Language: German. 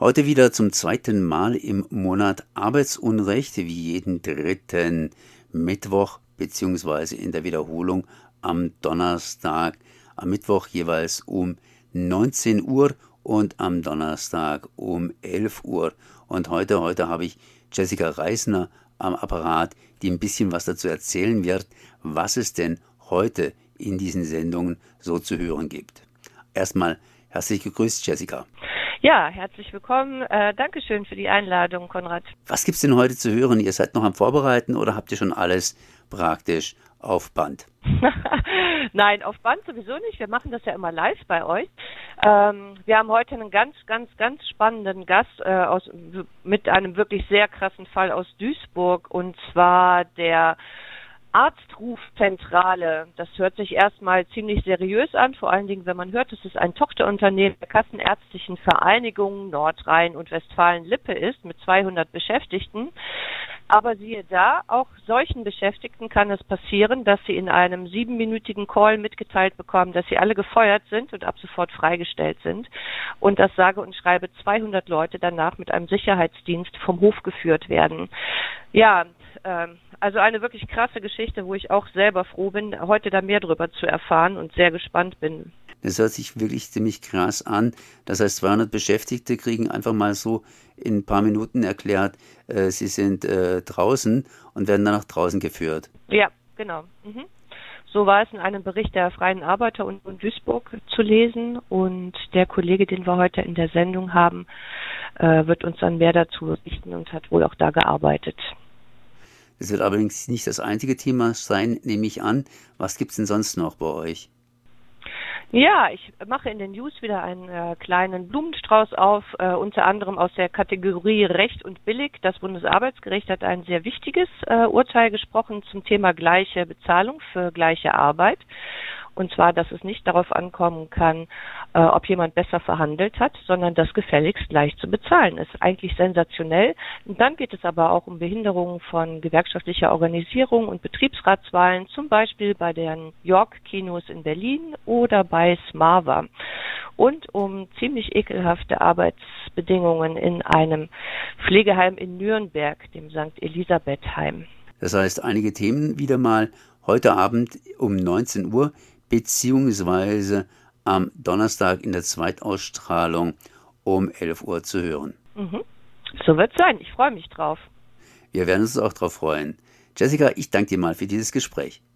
Heute wieder zum zweiten Mal im Monat Arbeitsunrecht, wie jeden dritten Mittwoch beziehungsweise in der Wiederholung am Donnerstag, am Mittwoch jeweils um 19 Uhr und am Donnerstag um 11 Uhr. Und heute, heute habe ich Jessica Reisner am Apparat, die ein bisschen was dazu erzählen wird, was es denn heute in diesen Sendungen so zu hören gibt. Erstmal herzlich gegrüßt, Jessica. Ja, herzlich willkommen. Äh, Dankeschön für die Einladung, Konrad. Was gibt's denn heute zu hören? Ihr seid noch am Vorbereiten oder habt ihr schon alles praktisch auf Band? Nein, auf Band sowieso nicht. Wir machen das ja immer live bei euch. Ähm, wir haben heute einen ganz, ganz, ganz spannenden Gast äh, aus, mit einem wirklich sehr krassen Fall aus Duisburg und zwar der Arztrufzentrale. Das hört sich erstmal ziemlich seriös an, vor allen Dingen, wenn man hört, dass es ein Tochterunternehmen der Kassenärztlichen Vereinigung Nordrhein und Westfalen-Lippe ist mit 200 Beschäftigten. Aber siehe da, auch solchen Beschäftigten kann es passieren, dass sie in einem siebenminütigen Call mitgeteilt bekommen, dass sie alle gefeuert sind und ab sofort freigestellt sind. Und das sage und schreibe 200 Leute danach mit einem Sicherheitsdienst vom Hof geführt werden. Ja, ähm, also eine wirklich krasse Geschichte, wo ich auch selber froh bin, heute da mehr drüber zu erfahren und sehr gespannt bin. Das hört sich wirklich ziemlich krass an. Das heißt, 200 Beschäftigte kriegen einfach mal so in ein paar Minuten erklärt, äh, sie sind äh, draußen und werden dann nach draußen geführt. Ja, genau. Mhm. So war es in einem Bericht der Freien Arbeiter und, Duisburg zu lesen. Und der Kollege, den wir heute in der Sendung haben, äh, wird uns dann mehr dazu berichten und hat wohl auch da gearbeitet. Es wird allerdings nicht das einzige Thema sein, nehme ich an. Was gibt es denn sonst noch bei euch? Ja, ich mache in den News wieder einen äh, kleinen Blumenstrauß auf, äh, unter anderem aus der Kategorie Recht und Billig. Das Bundesarbeitsgericht hat ein sehr wichtiges äh, Urteil gesprochen zum Thema gleiche Bezahlung für gleiche Arbeit. Und zwar, dass es nicht darauf ankommen kann, äh, ob jemand besser verhandelt hat, sondern das gefälligst gleich zu bezahlen ist. Eigentlich sensationell. Und dann geht es aber auch um Behinderungen von gewerkschaftlicher Organisierung und Betriebsratswahlen, zum Beispiel bei den York-Kinos in Berlin oder bei Smava. Und um ziemlich ekelhafte Arbeitsbedingungen in einem Pflegeheim in Nürnberg, dem St. Elisabeth-Heim. Das heißt, einige Themen wieder mal heute Abend um 19 Uhr beziehungsweise am Donnerstag in der Zweitausstrahlung um 11 Uhr zu hören. Mhm. So wird es sein. Ich freue mich drauf. Wir werden uns auch drauf freuen. Jessica, ich danke dir mal für dieses Gespräch.